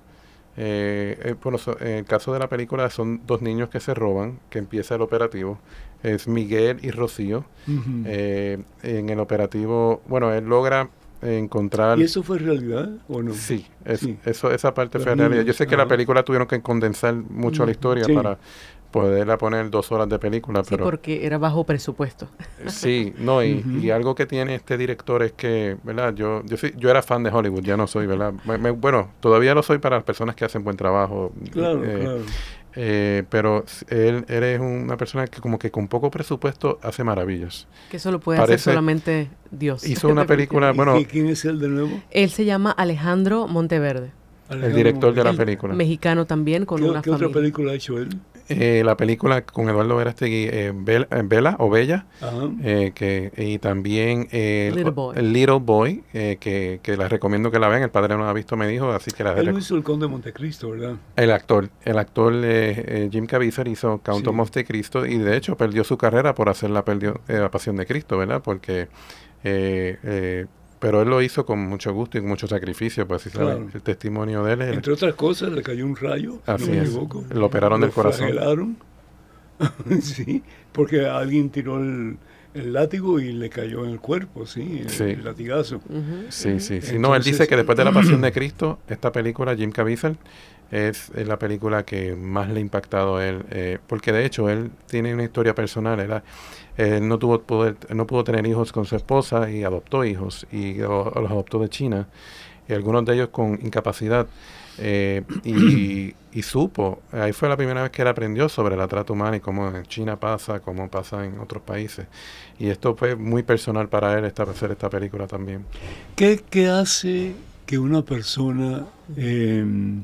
eh, eh en el caso de la película son dos niños que se roban, que empieza el operativo. Es Miguel y Rocío. Eh, en el operativo, bueno, él logra encontrar... ¿Y eso fue realidad o no? Sí, Eso, esa parte fue realidad. Yo sé que la película tuvieron que condensar mucho la historia para poderla poner dos horas de película. Sí, pero, porque era bajo presupuesto. Sí, no, y, algo que tiene este director es que, ¿verdad? Yo yo, yo era fan de Hollywood, ya no soy, ¿verdad? bueno, todavía lo soy para las personas que hacen buen trabajo. Claro, eh, claro. Eh, pero él, es una persona que como que con poco presupuesto hace maravillas. Que eso lo puede hacer solamente Dios. Hizo una película, bueno... ¿Quién es él de nuevo? Él se llama Alejandro Monteverde. el director de la película. Mexicano también, con una ¿qué otra película ha hecho él? Eh, la película con Eduardo Verástegui, eh, Bella, o Bella, eh, que, y también el Little Boy, que, que la recomiendo que la vean, el padre no la ha visto, me dijo, así que la Él hizo El Conde de Montecristo, ¿verdad? El actor, el actor Jim Caviezel hizo Count of Montecristo y de hecho perdió su carrera por hacer la, perdió, la Pasión de Cristo, ¿verdad? Porque pero él lo hizo con mucho gusto y con mucho sacrificio, pues si el testimonio de él. Entre otras cosas, le cayó un rayo, así es. Lo operaron del corazón. sí, porque alguien tiró el, látigo y le cayó en el cuerpo, sí, el, latigazo. Sí, sí, sí. no, él dice que después de la Pasión de Cristo, esta película, Jim Caviezel, es, la película que más le ha impactado a él, eh, porque de hecho él tiene una historia personal, era él no tuvo poder, no pudo tener hijos con su esposa y adoptó hijos y los adoptó de China. Y algunos de ellos con incapacidad. Eh, y, supo ahí fue la primera vez que él aprendió sobre la trata humana y cómo en China pasa cómo pasa en otros países. Y esto fue muy personal para él esta, hacer esta película también. ¿qué, qué hace que una persona em,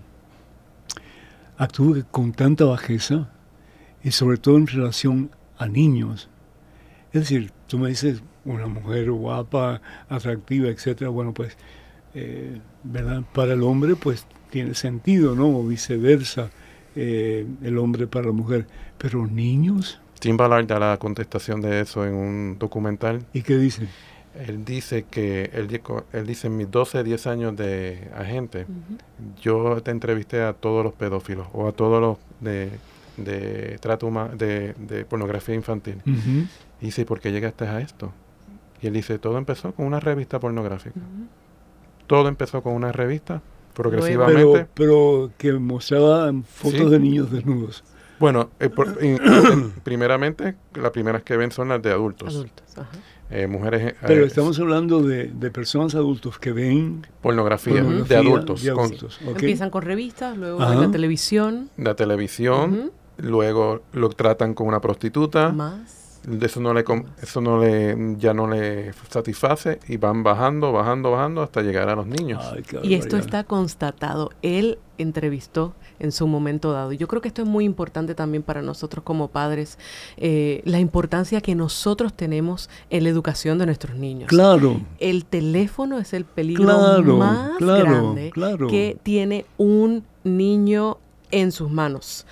actúe con tanta bajeza y sobre todo en relación a niños es decir, tú me dices una mujer guapa, atractiva, etcétera, bueno, pues, eh, ¿verdad? Para el hombre, pues tiene sentido, ¿no? O viceversa, eh, el hombre para la mujer. Pero niños. Tim Ballard da la contestación de eso en un documental. ¿Y qué dice? Él dice que, él, él dice, en mis 12, 10 años de agente, yo te entrevisté a todos los pedófilos o a todos los de, de trato de, de pornografía infantil. Y dice, ¿por qué llegaste a esto? Y él dice, todo empezó con una revista pornográfica. Todo empezó con una revista, progresivamente. Pero, que mostraba fotos de niños desnudos. Bueno, eh, primeramente, las primeras que ven son las de adultos. Adultos, eh, mujeres. Eh, pero estamos hablando de, personas adultos que ven pornografía, de adultos. Empiezan con revistas, luego la televisión. La televisión, luego lo tratan con una prostituta. Más eso no le eso no le ya no le satisface y van bajando, bajando, bajando hasta llegar a los niños. y esto está constatado. Él entrevistó en su momento dado. Y yo creo que esto es muy importante también para nosotros como padres, eh, la importancia que nosotros tenemos en la educación de nuestros niños. Claro. El teléfono es el peligro más grande que tiene un niño en sus manos.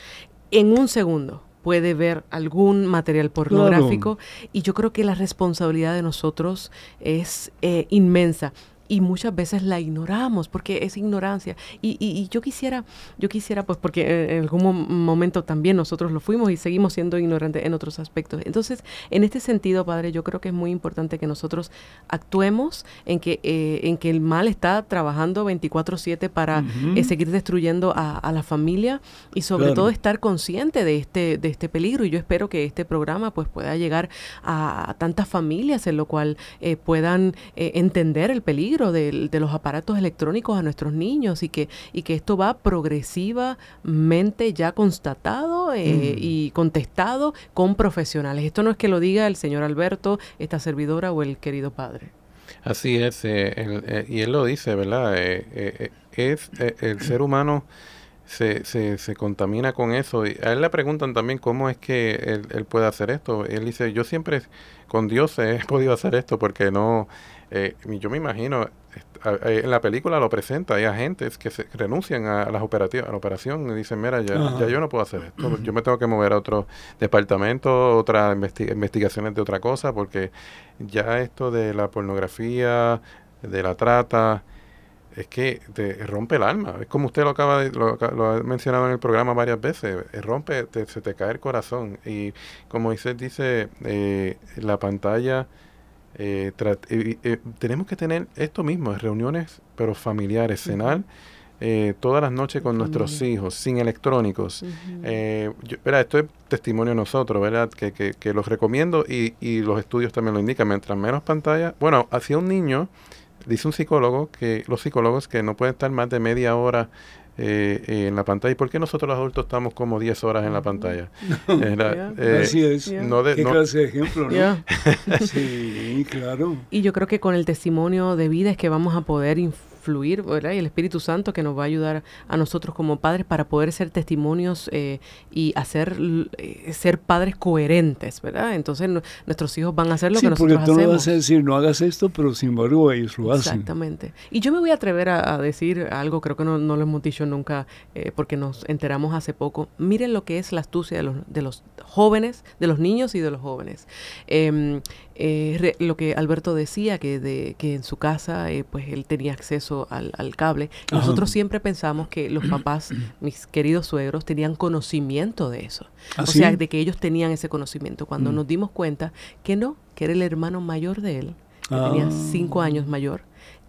En un segundo puede ver algún material pornográfico. Y yo creo que la responsabilidad de nosotros es eh, inmensa y muchas veces la ignoramos porque es ignorancia. Y, y, yo quisiera, yo quisiera, pues porque en algún momento también nosotros lo fuimos y seguimos siendo ignorantes en otros aspectos. Entonces, en este sentido, Padre, yo creo que es muy importante que nosotros actuemos en que, eh, en que el mal está trabajando 24/7 para eh, seguir destruyendo a, la familia y sobre todo estar consciente de este, de este peligro. Y yo espero que este programa pues pueda llegar a, tantas familias en lo cual eh, puedan entender el peligro de, los aparatos electrónicos a nuestros niños y que, y que esto va progresivamente ya constatado eh, mm. y contestado con profesionales. Esto no es que lo diga el señor Alberto, esta servidora o el querido padre. Así es, eh, eh, y él lo dice, ¿verdad? es el ser humano se, se, se, contamina con eso. Y a él le preguntan también cómo es que él, él, puede hacer esto. Él dice, yo siempre con Dios he podido hacer esto porque no, eh, yo me imagino, en la película lo presenta, hay agentes que se renuncian a, las operativas, a la operación y dicen, mira, ya, ya, yo no puedo hacer esto, yo me tengo que mover a otro departamento, otras investigaciones de otra cosa, porque ya esto de la pornografía, de la trata, es que te rompe el alma. Es como usted lo acaba de, lo, ha mencionado en el programa varias veces, rompe, se te cae el corazón. Y como dice, dice eh, la pantalla eh, eh, tenemos que tener esto mismo, reuniones pero familiares, cenar eh, todas las noches con nuestros hijos, sin electrónicos. esto es testimonio de nosotros, ¿verdad? Que, que, los recomiendo y, y, los estudios también lo indican. Mientras menos pantalla, bueno, hacia un niño, dice un psicólogo, que los psicólogos que no pueden estar más de media hora eh, eh, en la pantalla. ¿Y por qué nosotros los adultos estamos como 10 horas en la pantalla? Eh, Así es. No ¿Qué clase de ejemplo, no? sí, claro. Y yo creo que con el testimonio de vida es que vamos a poder fluir, ¿verdad? Y el Espíritu Santo que nos va a ayudar a nosotros como padres para poder ser testimonios eh, y hacer eh, ser padres coherentes, ¿verdad? Entonces nuestros hijos van a hacer lo que nosotros porque tú no vas a decir, no hagas esto, pero sin embargo ellos lo hacen. Exactamente. Y yo me voy a atrever a, decir algo, creo que no, lo hemos dicho dicho nunca eh, porque nos enteramos hace poco. Miren lo que es la astucia de los, de los jóvenes, de los niños y de los jóvenes. Em, eh, lo que Alberto decía, que, de, que en su casa eh, pues él tenía acceso al, cable. Nosotros siempre pensamos que los papás, mis queridos suegros, tenían conocimiento de eso. ¿Ah, o sea, de que ellos tenían ese conocimiento. Cuando mm. nos dimos cuenta que no, que era el hermano mayor de él, que tenía ah. cinco años mayor,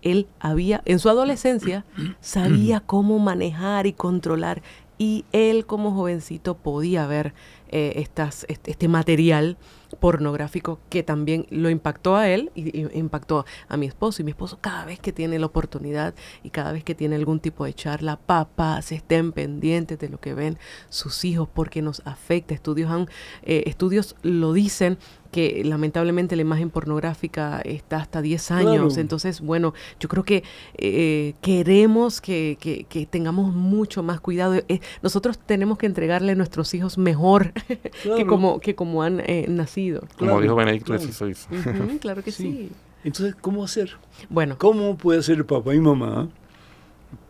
él había, en su adolescencia, sabía cómo manejar y controlar. Y él como jovencito podía ver eh, estas, este, material pornográfico que también lo impactó a él y, impactó a mi esposo. Y mi esposo cada vez que tiene la oportunidad y cada vez que tiene algún tipo de charla, papás estén pendientes de lo que ven sus hijos porque nos afecta. Estudios, han, eh, estudios lo dicen que lamentablemente la imagen pornográfica está hasta 10 años. Entonces, bueno, yo creo que eh, queremos que, que, tengamos mucho más cuidado. Eh, nosotros tenemos que entregarle a nuestros hijos mejor que, como, que como han eh, nacido. Como dijo Benedicto XVI. claro que sí. Entonces, ¿cómo hacer? Bueno. ¿Cómo puede hacer papá y mamá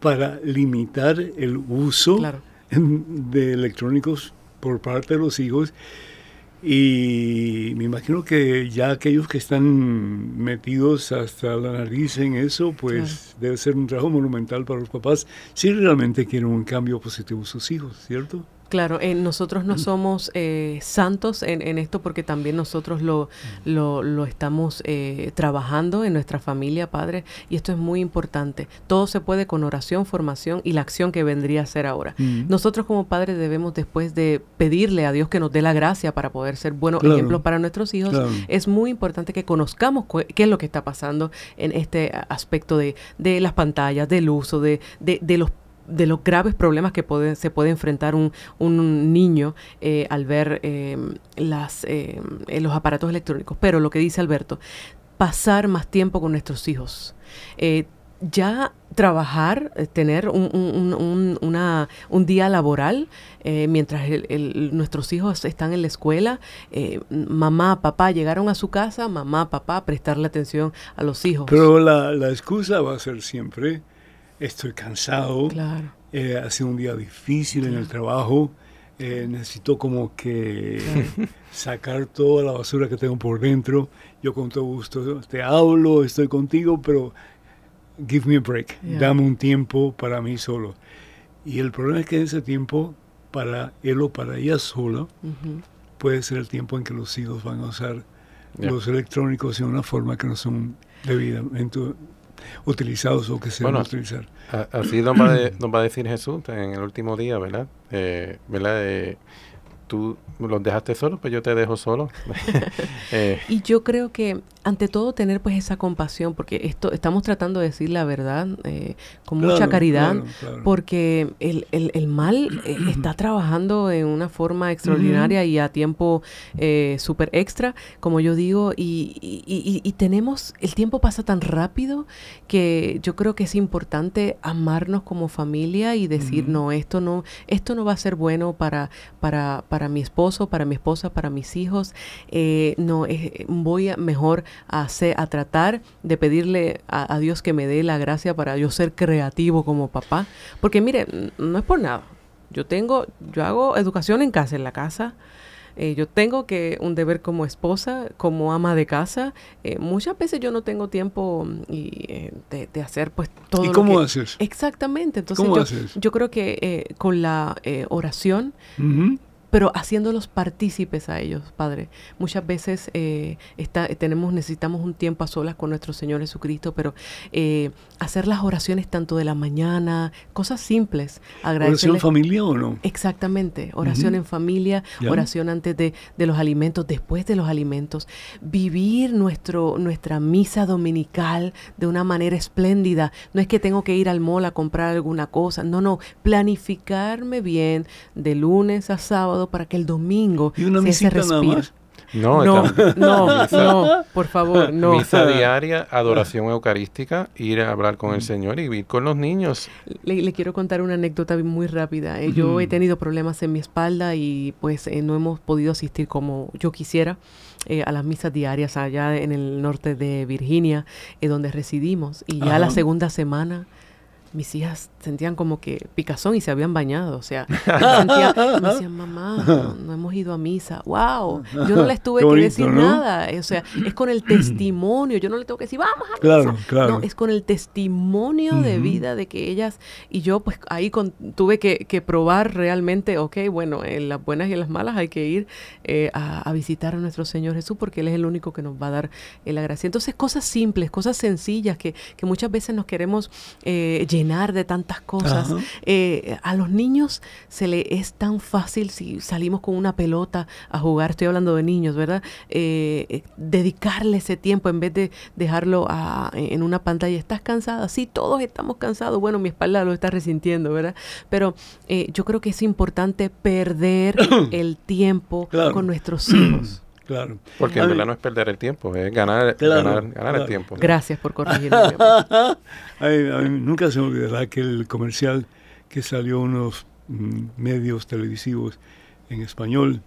para limitar el uso de electrónicos por parte de los hijos? Y me imagino que ya aquellos que están metidos hasta la nariz en eso, pues debe ser un trabajo monumental para los papás si realmente quieren un cambio positivo en sus hijos, ¿cierto? Claro, eh, nosotros no somos eh, santos en, esto porque también nosotros lo, lo, estamos eh, trabajando en nuestra familia, Padre, y esto es muy importante. Todo se puede con oración, formación y la acción que vendría a ser ahora. Nosotros como padres debemos después de pedirle a Dios que nos dé la gracia para poder ser buenos ejemplos para nuestros hijos, es muy importante que conozcamos qué es lo que está pasando en este aspecto de, de las pantallas, del uso, de, de, de los de los graves problemas que se puede enfrentar un, un niño eh, al ver eh, las, eh, los aparatos electrónicos. Pero lo que dice Alberto, pasar más tiempo con nuestros hijos. ya trabajar, tener un, día laboral mientras nuestros hijos están en la escuela, mamá, papá llegaron a su casa, mamá, papá, prestarle atención a los hijos. Pero la excusa va a ser siempre estoy cansado, eh, ha sido un día difícil en el trabajo, eh, necesito como que sacar toda la basura que tengo por dentro. Yo con todo gusto te hablo, estoy contigo, pero give me a break, dame un tiempo para mí solo. Y el problema es que ese tiempo, para él o para ella sola, puede ser el tiempo en que los hijos van a usar los electrónicos de una forma que no son debidamente utilizados o que se van a utilizar. así nos va, va, a decir Jesús en el último día, ¿verdad? Eh, ¿verdad? Eh, tú los dejaste solos, pues yo te dejo solo. Eh, y yo creo que ante todo tener pues esa compasión, porque esto estamos tratando de decir la verdad eh, con mucha caridad, porque el, el, el mal eh, está trabajando en una forma extraordinaria y a tiempo eh, súper extra, como yo digo, y, y, y, tenemos, el tiempo pasa tan rápido que yo creo que es importante amarnos como familia y decir, no, esto no, esto no va a ser bueno para, para, para mi esposo, para mi esposa, para mis hijos, no, voy a mejor a, hacer, a tratar de pedirle a, Dios que me dé la gracia para yo ser creativo como papá. Porque mire, no es por nada. Yo tengo, yo hago educación en casa, en la casa. Eh, yo tengo que un deber como esposa, como ama de casa. Eh, muchas veces yo no tengo tiempo mm, y, eh, de, hacer pues todo. ¿Y cómo haces? Exactamente. Entonces yo, yo, creo que con la oración pero haciéndolos partícipes a ellos, Padre. Muchas veces eh, está, tenemos, necesitamos un tiempo a solas con nuestro Señor Jesucristo, pero eh, hacer las oraciones tanto de la mañana, cosas simples. ¿Oración familia o no? Exactamente, oración en familia, oración antes de, de, los alimentos, después de los alimentos. Vivir nuestro, nuestra misa dominical de una manera espléndida. No es que tengo que ir al mall a comprar alguna cosa, no, no, planificarme bien de lunes a sábado para que el domingo ¿Y una se más? No, no, no, no, por favor, no. Misa diaria, adoración eucarística, ir a hablar con el Señor y vivir con los niños. Le, quiero contar una anécdota muy rápida. Eh, yo he tenido problemas en mi espalda y pues eh, no hemos podido asistir como yo quisiera. Eh, a las misas diarias allá en el norte de Virginia, donde residimos. Y ya la segunda semana mis hijas sentían como que picazón y se habían bañado. O sea, me decían, mamá, no, hemos ido a misa. ¡Wow! Yo no les tuve que decir nada. O sea, es con el testimonio. Yo no les tengo que decir, vamos a claro, Claro. No, es con el testimonio de vida de que ellas y yo, pues ahí tuve que, probar realmente, ok, bueno, en las buenas y en las malas hay que ir eh, a, visitar a nuestro Señor Jesús porque Él es el único que nos va a dar eh, la gracia. Entonces, cosas simples, cosas sencillas que, que muchas veces nos queremos eh, llenar de tantas cosas. Eh, a los niños se le es tan fácil si salimos con una pelota a jugar, estoy hablando de niños, ¿verdad? Eh, dedicarle ese tiempo en vez de dejarlo en una pantalla. ¿Estás cansada? Sí, todos estamos cansados. Bueno, mi espalda lo está resintiendo, ¿verdad? Pero yo creo que es importante perder el tiempo con nuestros hijos. Claro. Porque en verdad no es perder el tiempo, es ganar, ganar, el tiempo. Gracias por corregirme. nunca se me olvidará aquel comercial que salió en unos mm, medios televisivos en español.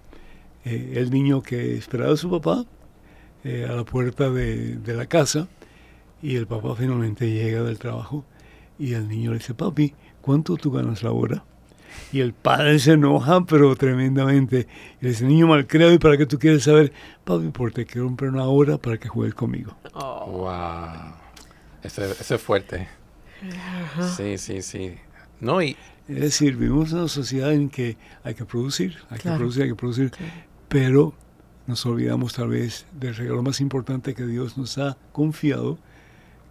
Eh, el niño que esperaba a su papá eh, a la puerta de, de la casa y el papá finalmente llega del trabajo y el niño le dice, papi, ¿cuánto tú ganas la hora? Y el padre se enoja, pero tremendamente. Y le dice, niño malcriado, ¿y para qué tú quieres saber? Papi, porque te quiero comprar una hora para que juegues conmigo. Oh. ¡Wow! Ese, es fuerte. Sí, sí, sí. No, y... Es decir, vivimos en una sociedad en que hay que producir, hay que producir, hay que producir, pero nos olvidamos tal vez del regalo más importante que Dios nos ha confiado,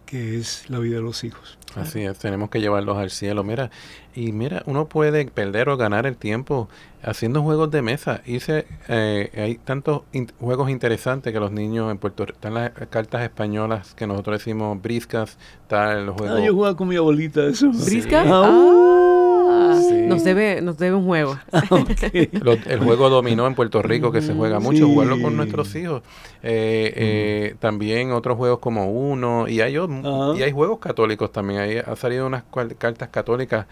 que es la vida de los hijos. Así es, tenemos que llevarlos al cielo. Mira, y mira, uno puede perder o ganar el tiempo haciendo juegos de mesa. Hice, eh, hay tantos juegos interesantes que los niños en Puerto Rico, están las cartas españolas que nosotros decimos briscas, tal, los ah, juegos. Ah, yo jugaba con mi abuelita eso. ¿Briscas? Ah, nos, debe, nos debe un juego. el juego dominó en Puerto Rico, que se juega mucho, jugarlo con nuestros hijos. Eh, eh, también otros juegos como Uno, y hay, y hay juegos católicos también. Ahí ha salido unas cartas católicas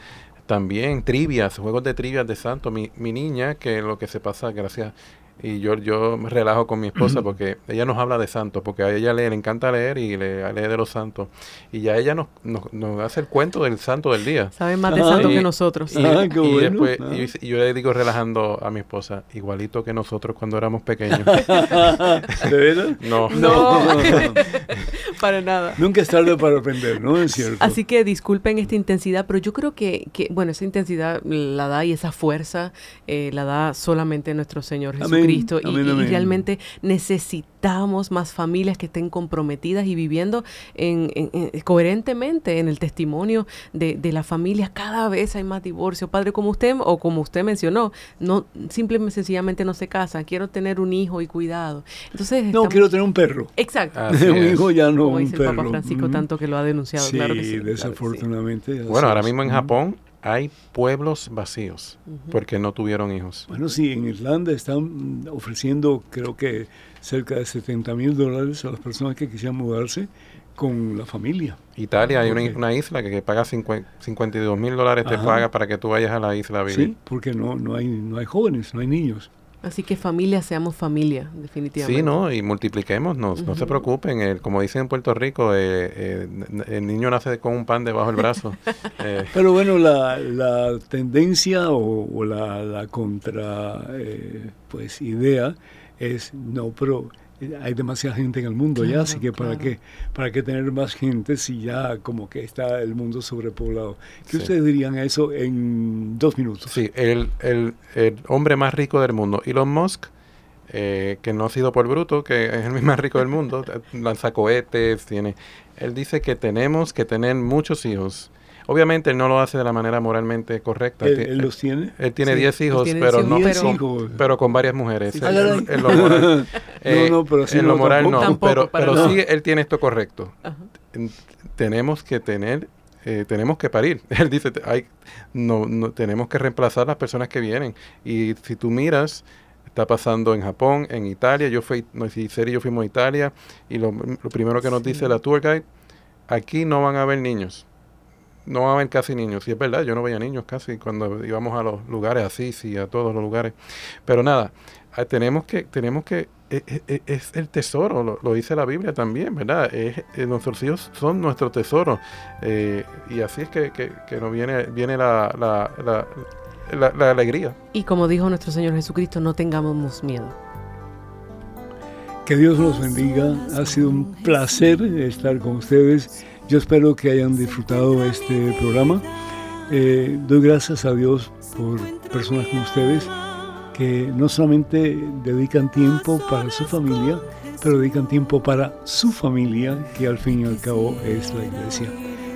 también, trivias, juegos de trivias de santo. Mi, mi niña, que lo que se pasa, gracias y yo, yo me relajo con mi esposa porque ella nos habla de santos, porque a ella le, encanta leer y le, lee de los santos. Y ya ella nos, nos, hace el cuento del santo del día. Sabe más de santos que nosotros. Y, ah, después, y, yo le digo relajando a mi esposa, igualito que nosotros cuando éramos pequeños. ¿De verdad? No. No, para nada. Nunca es tarde para aprender, ¿no? Es cierto. Así que disculpen esta intensidad, pero yo creo que, que bueno, esa intensidad la da y esa fuerza eh, la da solamente nuestro Señor Jesús Cristo y, realmente necesitamos más familias que estén comprometidas y viviendo en, coherentemente en el testimonio de, de la familia. Cada vez hay más divorcios. Padre, como usted o como usted mencionó, no simplemente sencillamente no se casan. Quiero tener un hijo y cuidado. Entonces no quiero tener un perro. Exacto. un hijo ya no como dice el Papa Francisco tanto que lo ha denunciado. Sí, claro desafortunadamente. Bueno, ahora mismo en Japón hay pueblos vacíos porque no tuvieron hijos. Bueno, sí, en Irlanda están ofreciendo creo que cerca de 70 mil dólares a las personas que quisieran mudarse con la familia. Italia hay una, isla que, paga 52 mil dólares, te paga para que tú vayas a la isla a vivir. Sí, porque no, no, hay, no hay jóvenes, no hay niños. Así que familia, seamos familia, definitivamente. Sí, ¿no? Y multipliquemos, no se preocupen. El, como dicen en Puerto Rico, eh, eh, el niño nace con un pan debajo del brazo. Eh. Pero bueno, la, la tendencia o, la, la, contra, pues, idea es, no, pero hay demasiada gente en el mundo ya, así que para qué para qué tener más gente si ya como que está el mundo sobrepoblado. ¿Qué ustedes dirían a eso en dos minutos? Sí, el, el, el hombre más rico del mundo, Elon Musk, eh, que no ha sido por bruto, que es el más rico del mundo, lanza cohetes, tiene... Él dice que tenemos que tener muchos hijos Obviamente él no lo hace de la manera moralmente correcta. ¿Él, los tiene? Él tiene 10 hijos, pero no pero, con varias mujeres. en lo moral, no, no, pero en lo moral no, pero, pero sí él tiene esto correcto. Tenemos que tener eh, tenemos que parir. Él dice, hay, no, no, tenemos que reemplazar las personas que vienen. Y si tú miras, está pasando en Japón, en Italia, yo fui, no, si y yo fuimos a Italia, y lo, primero que nos dice la tour guide, aquí no van a haber niños no va a haber casi niños. Y es verdad, yo no veía niños casi cuando íbamos a los lugares así, sí, a todos los lugares. Pero nada, ah, tenemos que, tenemos que, e, e, e, es, el tesoro, lo, dice la Biblia también, ¿verdad? Es, eh, nuestros hijos son nuestro tesoro. Eh, y así es que, que, nos viene, viene la, la, la, la alegría. Y como dijo nuestro Señor Jesucristo, no tengamos miedo. Que Dios los bendiga. Ha sido un placer estar con ustedes. Yo espero que hayan disfrutado este programa. Eh, doy gracias a Dios por personas como ustedes que no solamente dedican tiempo para su familia, pero dedican tiempo para su familia, que al fin y al cabo es la iglesia.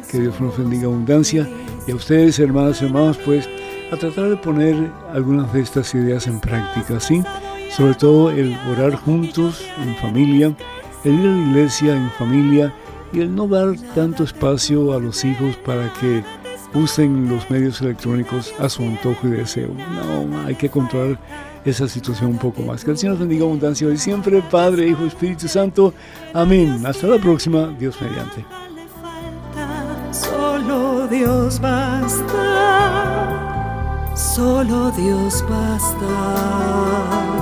Que Dios nos bendiga abundancia. Y a ustedes, hermanas y hermanos, pues a tratar de poner algunas de estas ideas en práctica, ¿sí? Sobre todo el orar juntos, en familia, el ir a la iglesia en familia y el no dar tanto espacio a los hijos para que usen los medios electrónicos a su antojo y deseo. No, hay que controlar esa situación un poco más. Que el Señor bendiga abundancia hoy siempre, Padre, Hijo, Espíritu Santo. Amén. Hasta la próxima, Dios mediante. Solo Dios basta.